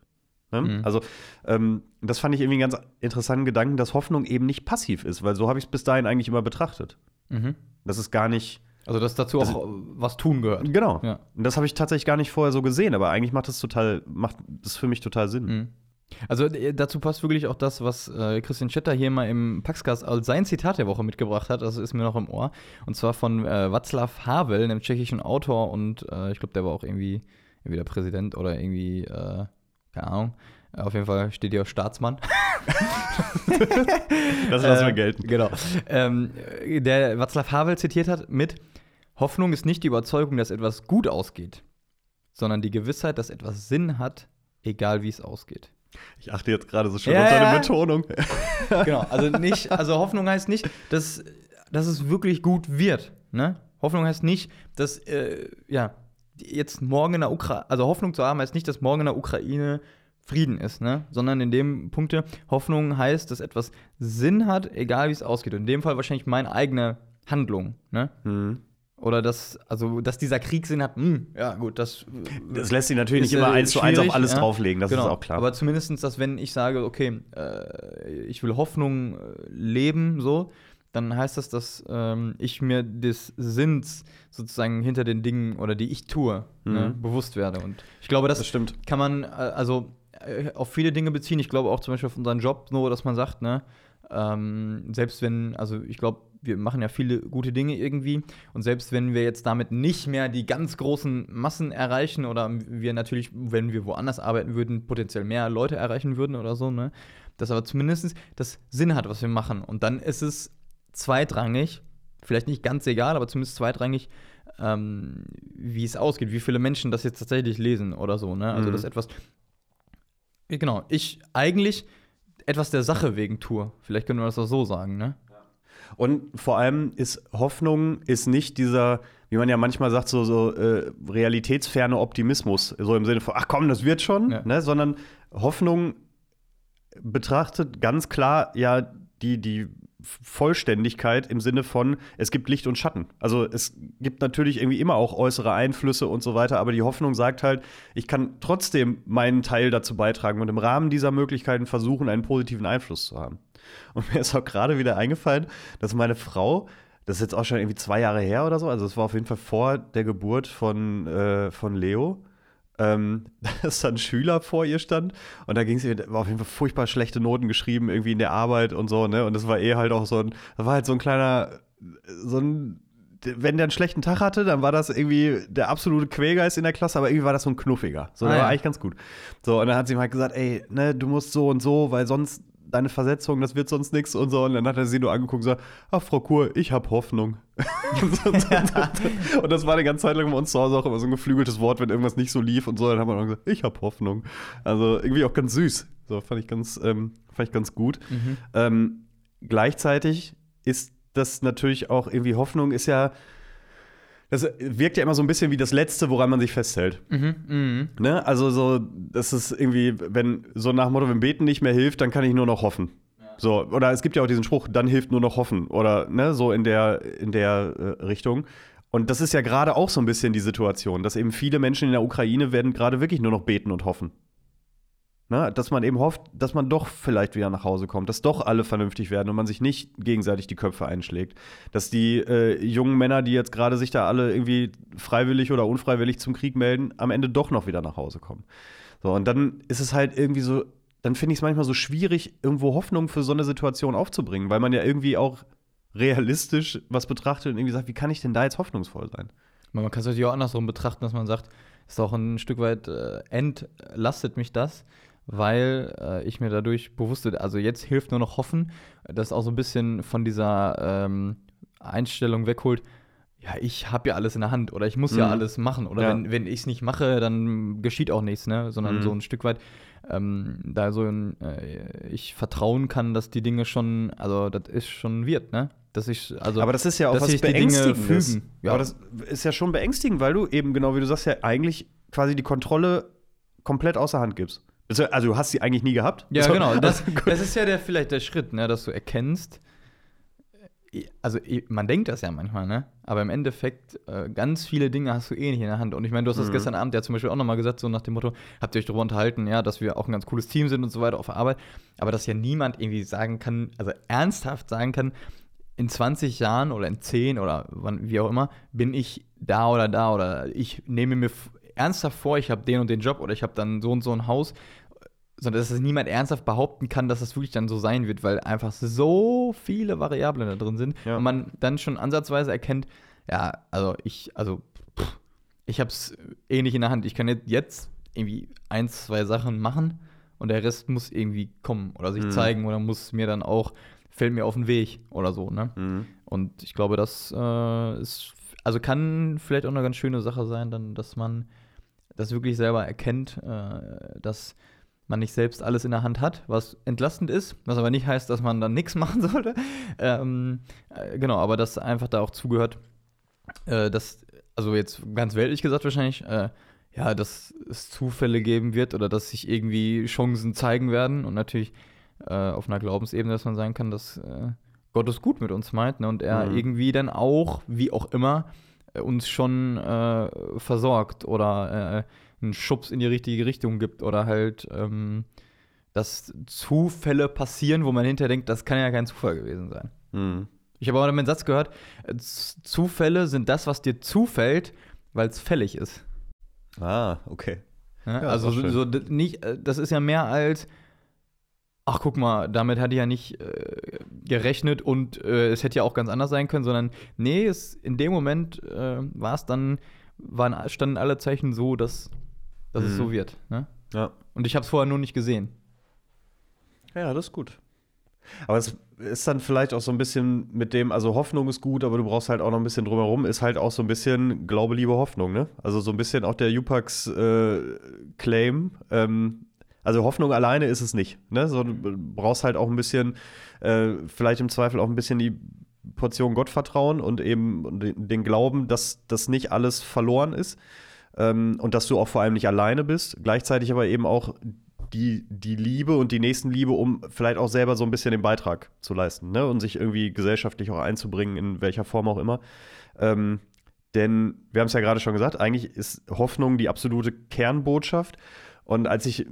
Ne? Mhm. Also ähm, das fand ich irgendwie einen ganz interessanten Gedanken, dass Hoffnung eben nicht passiv ist, weil so habe ich es bis dahin eigentlich immer betrachtet. Mhm. Das ist gar nicht Also, dass dazu Also- auch äh, was tun gehört. Genau. Ja. Und das habe ich tatsächlich gar nicht vorher so gesehen, aber eigentlich macht das total, macht das für mich total Sinn. Mhm. Also äh, dazu passt wirklich auch das, was äh, Christian Schetter hier mal im Paxcast als sein Zitat der Woche mitgebracht hat. Das ist mir noch im Ohr. Und zwar von äh, Václav Havel, einem tschechischen Autor und äh, ich glaube, der war auch irgendwie entweder Präsident oder irgendwie, äh, keine Ahnung. Auf jeden Fall steht hier auch Staatsmann. Das lassen wir Äh, gelten. Genau. Ähm, der Václav Havel zitiert hat mit: Hoffnung ist nicht die Überzeugung, dass etwas gut ausgeht, sondern die Gewissheit, dass etwas Sinn hat, egal wie es ausgeht. Ich achte jetzt gerade so schön Ja, auf deine. Betonung. Genau, also nicht, also Hoffnung heißt nicht, dass, dass es wirklich gut wird. Ne? Hoffnung heißt nicht, dass äh, ja jetzt morgen in der Ukraine, also Hoffnung zu haben heißt nicht, dass morgen in der Ukraine Frieden ist, ne? Sondern in dem Punkte Hoffnung heißt, dass etwas Sinn hat, egal wie es ausgeht. Und in dem Fall wahrscheinlich meine eigene Handlung, ne? Mhm. Oder dass, also, dass dieser Krieg Sinn hat, hm, ja gut, das Das lässt sich natürlich nicht immer äh, eins zu eins auf alles ja. drauflegen, das genau. ist auch klar. Aber zumindest, dass wenn ich sage, okay, äh, ich will Hoffnung äh, leben, so, dann heißt das, dass ähm, ich mir des Sinns sozusagen hinter den Dingen oder die ich tue, ne, Mhm. bewusst werde. Und ich glaube, das, das stimmt. kann man äh, also äh, auf viele Dinge beziehen. Ich glaube auch zum Beispiel auf unseren Job, so, dass man sagt, ne, ähm, selbst wenn, also ich glaube, wir machen ja viele gute Dinge irgendwie und selbst wenn wir jetzt damit nicht mehr die ganz großen Massen erreichen oder wir natürlich, wenn wir woanders arbeiten würden, potenziell mehr Leute erreichen würden oder so, ne, dass aber zumindest das Sinn hat, was wir machen. Und dann ist es zweitrangig, vielleicht nicht ganz egal, aber zumindest zweitrangig, ähm, wie es ausgeht, wie viele Menschen das jetzt tatsächlich lesen oder so, ne? Also Mhm. dass etwas, genau, ich eigentlich etwas der Sache wegen tue. Vielleicht können wir das auch so sagen, ne? Und vor allem ist Hoffnung ist nicht dieser, wie man ja manchmal sagt, so, so äh, realitätsferne Optimismus, so im Sinne von, ach komm, das wird schon, Ja. ne? sondern Hoffnung betrachtet ganz klar ja die, die Vollständigkeit im Sinne von, es gibt Licht und Schatten. Also es gibt natürlich irgendwie immer auch äußere Einflüsse und so weiter, aber die Hoffnung sagt halt, ich kann trotzdem meinen Teil dazu beitragen und im Rahmen dieser Möglichkeiten versuchen, einen positiven Einfluss zu haben. Und mir ist auch gerade wieder eingefallen, dass meine Frau, das ist jetzt auch schon irgendwie zwei Jahre her oder so, also es war auf jeden Fall vor der Geburt von, äh, von Leo, ähm, dass da ein Schüler vor ihr stand und da ging es war auf jeden Fall furchtbar schlechte Noten geschrieben, irgendwie in der Arbeit und so, ne? Und das war eh halt auch so ein, das war halt so ein kleiner, so ein, wenn der einen schlechten Tag hatte, dann war das irgendwie der absolute Quälgeist in der Klasse, aber irgendwie war das so ein knuffiger. So, Ah, der ja. war eigentlich ganz gut. So, und dann hat sie ihm halt gesagt, ey, ne, du musst so und so, weil sonst deine Versetzung, das wird sonst nichts und so. Und dann hat er sie nur angeguckt und gesagt, ach, Frau Kur, ich hab Hoffnung. und das war eine ganze Zeit lang bei uns zu Hause auch immer so ein geflügeltes Wort, wenn irgendwas nicht so lief und so. Dann haben wir dann gesagt, ich hab Hoffnung. Also irgendwie auch ganz süß. So, fand ich ganz, ähm, fand ich ganz gut. Mhm. Ähm, gleichzeitig ist das natürlich auch irgendwie Hoffnung ist ja, das wirkt ja immer so ein bisschen wie das Letzte, woran man sich festhält. Mhm. Mhm. Ne? Also so, das ist irgendwie, wenn so nach dem Motto, wenn Beten nicht mehr hilft, dann kann ich nur noch hoffen. So, oder es gibt ja auch diesen Spruch, dann hilft nur noch hoffen. Oder ne, so in der, in der äh, Richtung. Und das ist ja gerade auch so ein bisschen die Situation, dass eben viele Menschen in der Ukraine werden gerade wirklich nur noch beten und hoffen. Ne? Dass man eben hofft, dass man doch vielleicht wieder nach Hause kommt, dass doch alle vernünftig werden und man sich nicht gegenseitig die Köpfe einschlägt. Dass die äh, jungen Männer, die jetzt gerade sich da alle irgendwie freiwillig oder unfreiwillig zum Krieg melden, am Ende doch noch wieder nach Hause kommen. So, und dann ist es halt irgendwie so, dann finde ich es manchmal so schwierig, irgendwo Hoffnung für so eine Situation aufzubringen, weil man ja irgendwie auch realistisch was betrachtet und irgendwie sagt, wie kann ich denn da jetzt hoffnungsvoll sein? Man kann es natürlich auch andersrum betrachten, dass man sagt, ist auch ein Stück weit äh, entlastet mich das, weil äh, ich mir dadurch bewusst, also jetzt hilft nur noch hoffen, das auch so ein bisschen von dieser ähm, Einstellung wegholt, ja, ich habe ja alles in der Hand oder ich muss mhm. ja alles machen oder ja. wenn, wenn ich es nicht mache, dann geschieht auch nichts, ne? sondern mhm. so ein Stück weit ähm, da so ein, äh, ich vertrauen kann, dass die Dinge schon, also das ist schon wird, ne? Dass ich, also, aber das ist ja auch was Beängstigendes. Ja. Aber das ist ja schon beängstigend, weil du eben, genau wie du sagst, ja eigentlich quasi die Kontrolle komplett außer Hand gibst. Also du hast sie eigentlich nie gehabt. Ja, genau. Das, das ist ja der, vielleicht der Schritt, ne, dass du erkennst, also man denkt das ja manchmal, ne? Aber im Endeffekt, äh, ganz viele Dinge hast du eh nicht in der Hand. Und ich meine, du hast das mhm. gestern Abend ja zum Beispiel auch nochmal gesagt, so nach dem Motto, habt ihr euch darüber unterhalten, ja, dass wir auch ein ganz cooles Team sind und so weiter auf der Arbeit. Aber dass ja niemand irgendwie sagen kann, also ernsthaft sagen kann, in 20 Jahren oder in 10 oder wann, wie auch immer, bin ich da oder da oder ich nehme mir ernsthaft vor, ich habe den und den Job oder ich habe dann so und so ein Haus sondern dass es niemand ernsthaft behaupten kann, dass das wirklich dann so sein wird, weil einfach so viele Variablen da drin sind ja. und man dann schon ansatzweise erkennt, ja, also ich, also pff, ich habe es eh nicht in der Hand. Ich kann jetzt irgendwie ein, zwei Sachen machen und der Rest muss irgendwie kommen oder sich mhm. zeigen oder muss mir dann auch, fällt mir auf den Weg oder so, ne? Mhm. Und ich glaube, das äh, ist, also kann vielleicht auch eine ganz schöne Sache sein, dann, dass man das wirklich selber erkennt, äh, dass man nicht selbst alles in der Hand hat, was entlastend ist, was aber nicht heißt, dass man dann nichts machen sollte. Ähm, äh, genau, aber das einfach da auch zugehört, äh, dass, also jetzt ganz weltlich gesagt wahrscheinlich, äh, ja, dass es Zufälle geben wird oder dass sich irgendwie Chancen zeigen werden und natürlich äh, auf einer Glaubensebene, dass man sagen kann, dass äh, Gott es gut mit uns meint ne? und er mhm. irgendwie dann auch, wie auch immer, uns schon versorgt oder einen Schubs in die richtige Richtung gibt oder halt, ähm, dass Zufälle passieren, wo man hinterher denkt, das kann ja kein Zufall gewesen sein. Mhm. Ich habe auch einen Satz gehört, Zufälle sind das, was dir zufällt, weil es fällig ist. Ah, okay. Ja, ja, also so, nicht, äh, das ist ja mehr als, ach guck mal, damit hatte ich ja nicht äh, gerechnet und äh, es hätte ja auch ganz anders sein können, sondern nee, es, in dem Moment äh, war es dann, waren, standen alle Zeichen so, dass dass mhm. es so mhm. wird. Ne? Ja. Und ich habe es vorher nur nicht gesehen. Ja, das ist gut. Aber es ist dann vielleicht auch so ein bisschen mit dem, also Hoffnung ist gut, aber du brauchst halt auch noch ein bisschen drumherum, ist halt auch so ein bisschen Glaube, Liebe, Hoffnung, ne? Also so ein bisschen auch der Jupax äh, Claim. Ähm, also Hoffnung alleine ist es nicht, ne? So, du brauchst halt auch ein bisschen, äh, vielleicht im Zweifel auch ein bisschen die Portion Gottvertrauen und eben den Glauben, dass das nicht alles verloren ist ähm, und dass du auch vor allem nicht alleine bist. Gleichzeitig aber eben auch die, die Liebe und die Nächstenliebe, um vielleicht auch selber so ein bisschen den Beitrag zu leisten ne? und sich irgendwie gesellschaftlich auch einzubringen, in welcher Form auch immer. Ähm, denn wir haben es ja gerade schon gesagt, eigentlich ist Hoffnung die absolute Kernbotschaft. Und als ich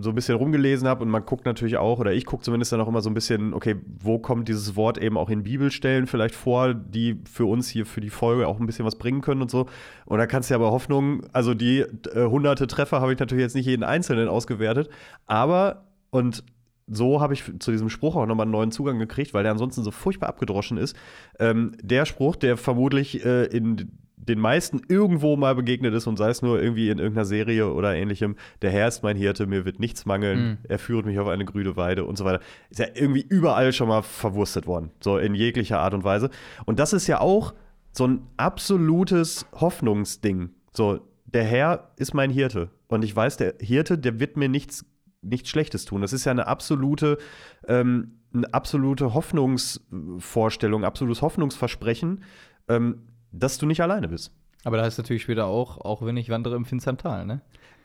so ein bisschen rumgelesen habe und man guckt natürlich auch, oder ich gucke zumindest dann auch immer so ein bisschen, okay, wo kommt dieses Wort eben auch in Bibelstellen vielleicht vor, die für uns hier für die Folge auch ein bisschen was bringen können und so. Und da kannst du ja aber Hoffnung, also die äh, hunderte Treffer habe ich natürlich jetzt nicht jeden einzelnen ausgewertet, aber und so habe ich zu diesem Spruch auch nochmal einen neuen Zugang gekriegt, weil der ansonsten so furchtbar abgedroschen ist. Ähm, der Spruch, der vermutlich äh, in den meisten irgendwo mal begegnet ist und sei es nur irgendwie in irgendeiner Serie oder ähnlichem, der Herr ist mein Hirte, mir wird nichts mangeln, mhm. er führt mich auf eine grüne Weide und so weiter. Ist ja irgendwie überall schon mal verwurstet worden, so in jeglicher Art und Weise. Und das ist ja auch so ein absolutes Hoffnungsding. So, der Herr ist mein Hirte und ich weiß, der Hirte, der wird mir nichts, nichts Schlechtes tun. Das ist ja eine absolute, ähm, eine absolute Hoffnungsvorstellung, absolutes Hoffnungsversprechen. Ähm, dass du nicht alleine bist. Aber da ist natürlich wieder auch, auch wenn ich wandere im finstern Tal, ne?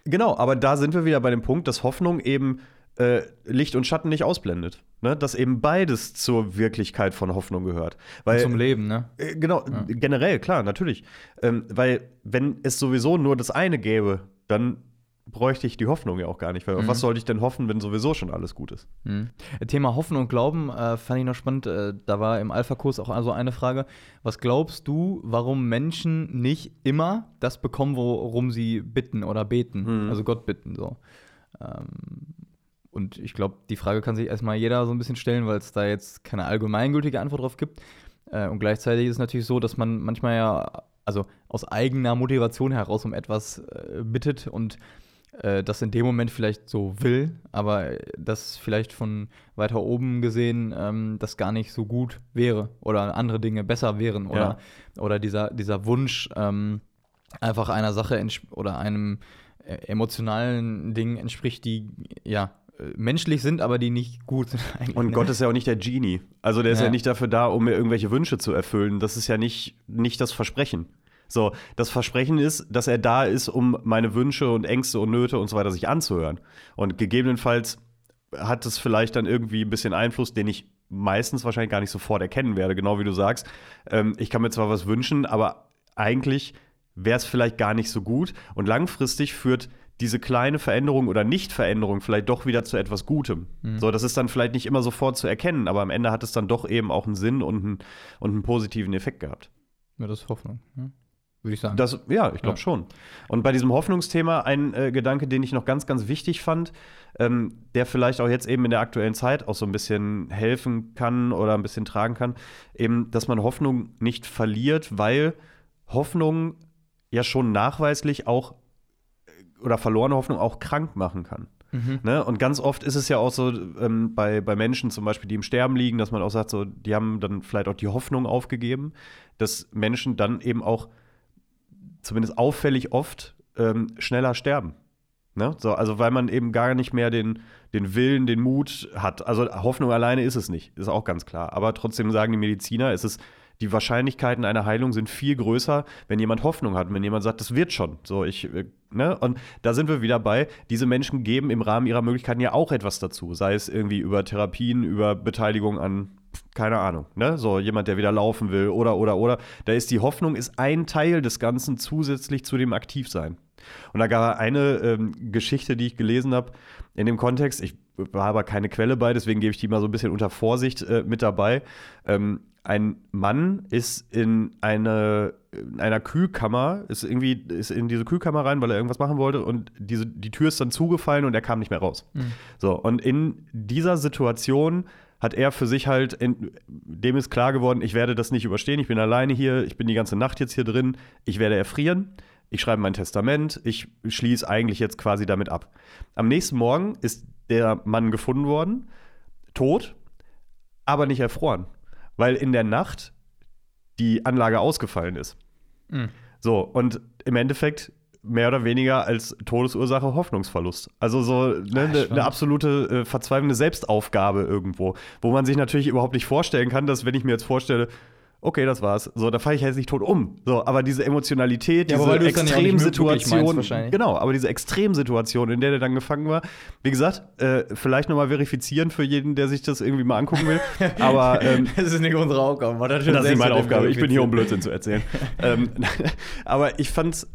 Genau, aber da sind wir wieder bei dem Punkt, dass Hoffnung eben äh, Licht und Schatten nicht ausblendet. Ne? Dass eben beides zur Wirklichkeit von Hoffnung gehört. Weil, zum Leben, ne? Äh, genau, ja. generell, klar, natürlich. Ähm, weil, wenn es sowieso nur das eine gäbe, dann bräuchte ich die Hoffnung ja auch gar nicht. Weil auf Mhm. was sollte ich denn hoffen, wenn sowieso schon alles gut ist? Mhm. Thema Hoffnung und Glauben äh, fand ich noch spannend. Äh, da war im Alpha-Kurs auch also eine Frage. Was glaubst du, warum Menschen nicht immer das bekommen, worum sie bitten oder beten? Mhm. Also Gott bitten so. Ähm, und ich glaube, die Frage kann sich erstmal jeder so ein bisschen stellen, weil es da jetzt keine allgemeingültige Antwort drauf gibt. Äh, und gleichzeitig ist es natürlich so, dass man manchmal ja, also aus eigener Motivation heraus um etwas äh, bittet und äh, das in dem Moment vielleicht so will, aber das vielleicht von weiter oben gesehen ähm, das gar nicht so gut wäre oder andere Dinge besser wären oder, oder dieser, dieser Wunsch ähm, einfach einer Sache oder einem äh, emotionalen Ding entspricht, die ja äh, menschlich sind, aber die nicht gut sind eigentlich. Und ne? Gott ist ja auch nicht der Genie. Also der ist ja. Ja. nicht dafür da, um mir irgendwelche Wünsche zu erfüllen. Das ist ja nicht, nicht das Versprechen. So, das Versprechen ist, dass er da ist, um meine Wünsche und Ängste und Nöte und so weiter sich anzuhören. Und gegebenenfalls hat es vielleicht dann irgendwie ein bisschen Einfluss, den ich meistens wahrscheinlich gar nicht sofort erkennen werde, genau wie du sagst. Ähm, ich kann mir zwar was wünschen, aber eigentlich wäre es vielleicht gar nicht so gut. Und langfristig führt diese kleine Veränderung oder Nichtveränderung vielleicht doch wieder zu etwas Gutem. So, das ist dann vielleicht nicht immer sofort zu erkennen, aber am Ende hat es dann doch eben auch einen Sinn und einen, und einen positiven Effekt gehabt. Ja, das ist Hoffnung. ne? Würde ich sagen. Das, ja, ich glaube Ja. schon. Und bei diesem Hoffnungsthema ein äh, Gedanke, den ich noch ganz, ganz wichtig fand, ähm, der vielleicht auch jetzt eben in der aktuellen Zeit auch so ein bisschen helfen kann oder ein bisschen tragen kann, eben, dass man Hoffnung nicht verliert, weil Hoffnung ja schon nachweislich auch äh, oder verlorene Hoffnung auch krank machen kann. Mhm. Ne? Und ganz oft ist es ja auch so ähm, bei, bei Menschen zum Beispiel, die im Sterben liegen, dass man auch sagt, so, die haben dann vielleicht auch die Hoffnung aufgegeben, dass Menschen dann eben auch zumindest auffällig oft ähm, schneller sterben. Ne? So, also weil man eben gar nicht mehr den, den Willen, den Mut hat. Also Hoffnung alleine ist es nicht, ist auch ganz klar. Aber trotzdem sagen die Mediziner, es ist die Wahrscheinlichkeiten einer Heilung sind viel größer, wenn jemand Hoffnung hat, wenn jemand sagt, das wird schon. So, ich, äh, ne? Und da sind wir wieder bei, diese Menschen geben im Rahmen ihrer Möglichkeiten ja auch etwas dazu. Sei es irgendwie über Therapien, über Beteiligung an, keine Ahnung, ne? So jemand, der wieder laufen will oder, oder, oder. Da ist die Hoffnung, ist ein Teil des Ganzen zusätzlich zu dem Aktivsein. Und da gab es eine ähm, Geschichte, die ich gelesen habe, in dem Kontext, ich war aber keine Quelle bei, deswegen gebe ich die mal so ein bisschen unter Vorsicht äh, mit dabei. Ähm, ein Mann ist in eine in einer Kühlkammer, ist irgendwie ist in diese Kühlkammer rein, weil er irgendwas machen wollte und diese, die Tür ist dann zugefallen und er kam nicht mehr raus. So, und in dieser Situation hat er für sich halt, in, dem ist klar geworden, ich werde das nicht überstehen, ich bin alleine hier, ich bin die ganze Nacht jetzt hier drin, ich werde erfrieren, ich schreibe mein Testament, ich schließe eigentlich jetzt quasi damit ab. Am nächsten Morgen ist der Mann gefunden worden, tot, aber nicht erfroren, weil in der Nacht die Anlage ausgefallen ist. Mhm. So, und im Endeffekt mehr oder weniger als Todesursache Hoffnungsverlust. Also so ne, eine spannend. ne absolute äh, verzweifelnde Selbstaufgabe irgendwo, wo man sich natürlich überhaupt nicht vorstellen kann, dass wenn ich mir jetzt vorstelle, okay, das war's, so, da falle ich jetzt nicht tot um. So, aber diese Emotionalität, Ja, diese ja Extremsituation, wahrscheinlich. genau, aber diese Extremsituation, in der der dann gefangen war, wie gesagt, äh, vielleicht nochmal verifizieren für jeden, der sich das irgendwie mal angucken will, aber ähm, das ist nicht unsere Aufgabe. Das, das ist nicht meine Aufgabe. Ich bin hier, um. Blödsinn zu erzählen. ähm, aber ich fand's.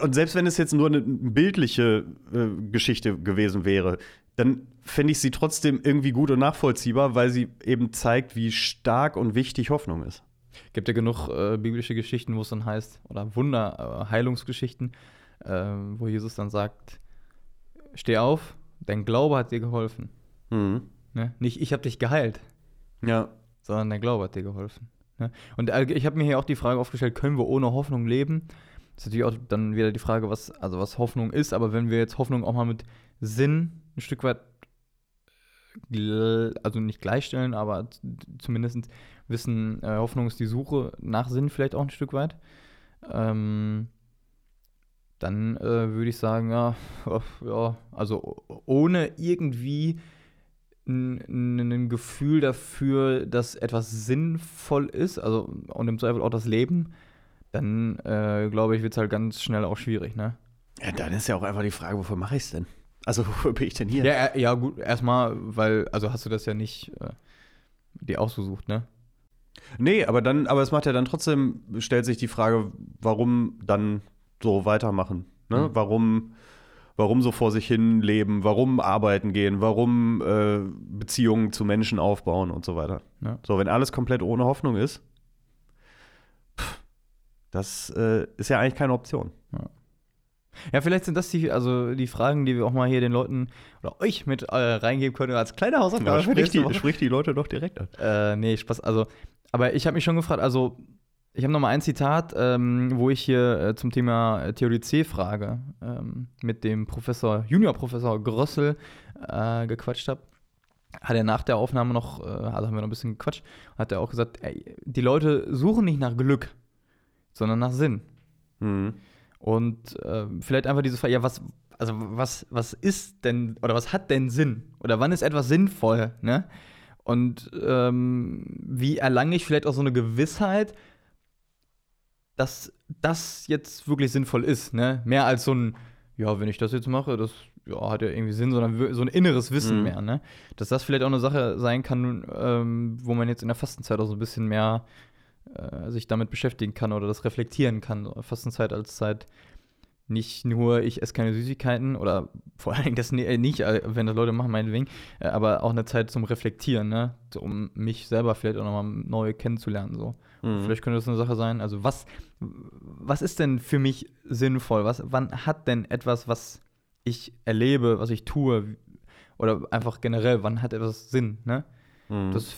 Und selbst wenn es jetzt nur eine bildliche äh, Geschichte gewesen wäre, dann fände ich sie trotzdem irgendwie gut und nachvollziehbar, weil sie eben zeigt, wie stark und wichtig Hoffnung ist. Gibt ja genug äh, biblische Geschichten, wo es dann heißt, oder Wunder, äh, Heilungsgeschichten, äh, wo Jesus dann sagt, steh auf, dein Glaube hat dir geholfen. Mhm. Ne? Nicht ich habe dich geheilt, Ja. sondern dein Glaube hat dir geholfen. Ne? Und äh, ich habe mir hier auch die Frage aufgestellt, können wir ohne Hoffnung leben? Ist natürlich auch dann wieder die Frage, was, also was Hoffnung ist, aber wenn wir jetzt Hoffnung auch mal mit Sinn ein Stück weit, also nicht gleichstellen, aber zumindest wissen, äh, Hoffnung ist die Suche nach Sinn vielleicht auch ein Stück weit, ähm, dann äh, würde ich sagen, ja, ja, also ohne irgendwie ein Gefühl dafür, dass etwas sinnvoll ist, also und im Zweifel auch das Leben, dann äh, glaube ich, wird es halt ganz schnell auch schwierig, ne? ja. Dann ist ja auch einfach die Frage, wofür mache ich es denn? Also, wofür bin ich denn hier? Ja, äh, ja, gut, erstmal, weil, also hast du das ja nicht äh, dir ausgesucht, ne? Nee, aber dann, aber es macht ja dann trotzdem, stellt sich die Frage, warum dann so weitermachen? Ne? Mhm. Warum, warum so vor sich hin leben, warum arbeiten gehen, warum äh, Beziehungen zu Menschen aufbauen und so weiter. Ja. So, wenn alles komplett ohne Hoffnung ist, das äh, ist ja eigentlich keine Option. Ja, vielleicht sind das die, also die Fragen, die wir auch mal hier den Leuten oder euch mit äh, reingeben können als kleine Hausaufgabe. Ja, sprich, die, sprich die Leute doch direkt an. Äh, nee, Spaß. Also, aber ich habe mich schon gefragt, also ich habe noch mal ein Zitat, ähm, wo ich hier äh, zum Thema Theorie frage, ähm, mit dem Professor, Juniorprofessor Grössel äh, gequatscht habe. Hat er nach der Aufnahme noch, äh, also haben wir noch ein bisschen gequatscht, hat er auch gesagt, ey, die Leute suchen nicht nach Glück, sondern nach Sinn. Mhm. Und äh, vielleicht einfach diese Frage, ja, was, also was, was ist denn oder was hat denn Sinn? Oder wann ist etwas sinnvoll, ne? Und ähm, wie erlange ich vielleicht auch so eine Gewissheit, dass das jetzt wirklich sinnvoll ist, ne? Mehr als so ein, ja, wenn ich das jetzt mache, das ja, hat ja irgendwie Sinn, sondern so ein inneres Wissen Mhm. mehr, ne? Dass das vielleicht auch eine Sache sein kann, ähm, wo man jetzt in der Fastenzeit auch so ein bisschen mehr äh, sich damit beschäftigen kann oder das reflektieren kann. Fastenzeit als Zeit nicht nur, ich esse keine Süßigkeiten oder vor allen Dingen das äh, nicht, äh, wenn das Leute machen, meinetwegen, äh, aber auch eine Zeit zum Reflektieren, ne? So, um mich selber vielleicht auch nochmal neu kennenzulernen. So. Mhm. Vielleicht könnte das eine Sache sein. Also, was, was ist denn für mich sinnvoll? Was, wann hat denn etwas, was ich erlebe, was ich tue, oder einfach generell, wann hat etwas Sinn, ne? Mhm. Das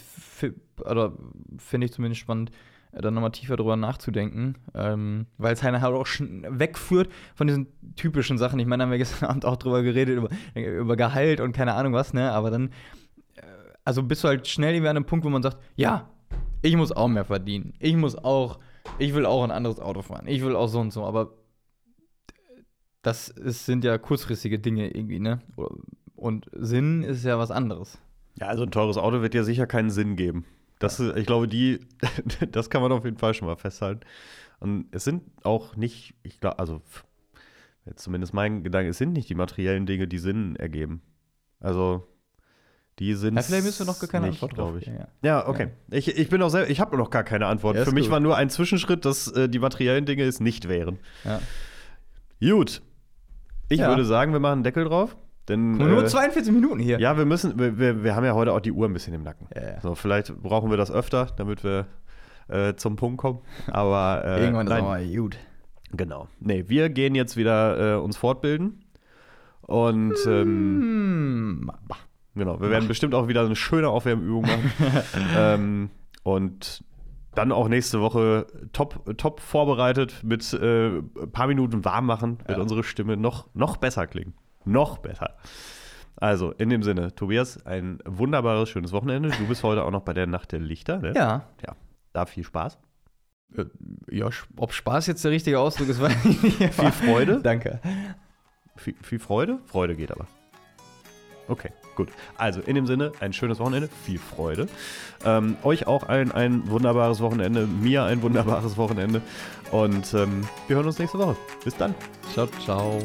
oder finde ich zumindest spannend, dann nochmal tiefer drüber nachzudenken, ähm, weil es halt auch schon wegführt von diesen typischen Sachen. Ich meine, da haben wir gestern Abend auch drüber geredet, über, über Gehalt und keine Ahnung was, ne? Aber dann, äh, also bist du halt schnell wieder an einem Punkt, wo man sagt, ja, ich muss auch mehr verdienen. Ich muss auch, ich will auch ein anderes Auto fahren. Ich will auch so und so, aber das ist, sind ja kurzfristige Dinge irgendwie, ne? Und Sinn ist ja was anderes. Ja, also ein teures Auto wird dir sicher keinen Sinn geben. Das, ich glaube, die, das kann man auf jeden Fall schon mal festhalten. Und es sind auch nicht, ich glaube, also jetzt zumindest mein Gedanke, es sind nicht die materiellen Dinge, die Sinn ergeben. Also die sind Ja, vielleicht müsst du noch gar keine nicht, Antwort drauf. ich. Ja, ja. Ja, okay. Ich, ich bin auch sehr, ich habe noch gar keine Antwort. Ja, Für mich gut. war nur ein Zwischenschritt, dass äh, die materiellen Dinge es nicht wären. Ja. Gut. Ich Ja. würde sagen, wir machen einen Deckel drauf. Denn, nur äh, 42 Minuten hier. ja, wir müssen, wir, wir, wir haben ja heute auch die Uhr ein bisschen im Nacken. Ja. So, vielleicht brauchen wir das öfter, damit wir äh, zum Punkt kommen. Aber äh, Irgendwann ist nein, auch mal gut. genau. Nee, wir gehen jetzt wieder äh, uns fortbilden. Und ähm, Hm. genau, wir werden bestimmt auch wieder eine schöne Aufwärmübung machen. ähm, und dann auch nächste Woche top, top vorbereitet mit äh, ein paar Minuten warm machen, wird Ja. unsere Stimme noch, noch besser klingen. Noch besser. Also, in dem Sinne, Tobias, ein wunderbares, schönes Wochenende. Du bist heute auch noch bei der Nacht der Lichter, ne? Ja. ja. Da viel Spaß. Äh, Ja, ob Spaß jetzt der richtige Ausdruck ist, weiß ich nicht. Viel Freude. Danke. Viel, viel Freude? Freude geht aber. Okay, gut. Also, in dem Sinne, ein schönes Wochenende, viel Freude. Ähm, euch auch allen ein wunderbares Wochenende, mir ein wunderbares Wochenende. Und ähm, wir hören uns nächste Woche. Bis dann. Ciao, ciao.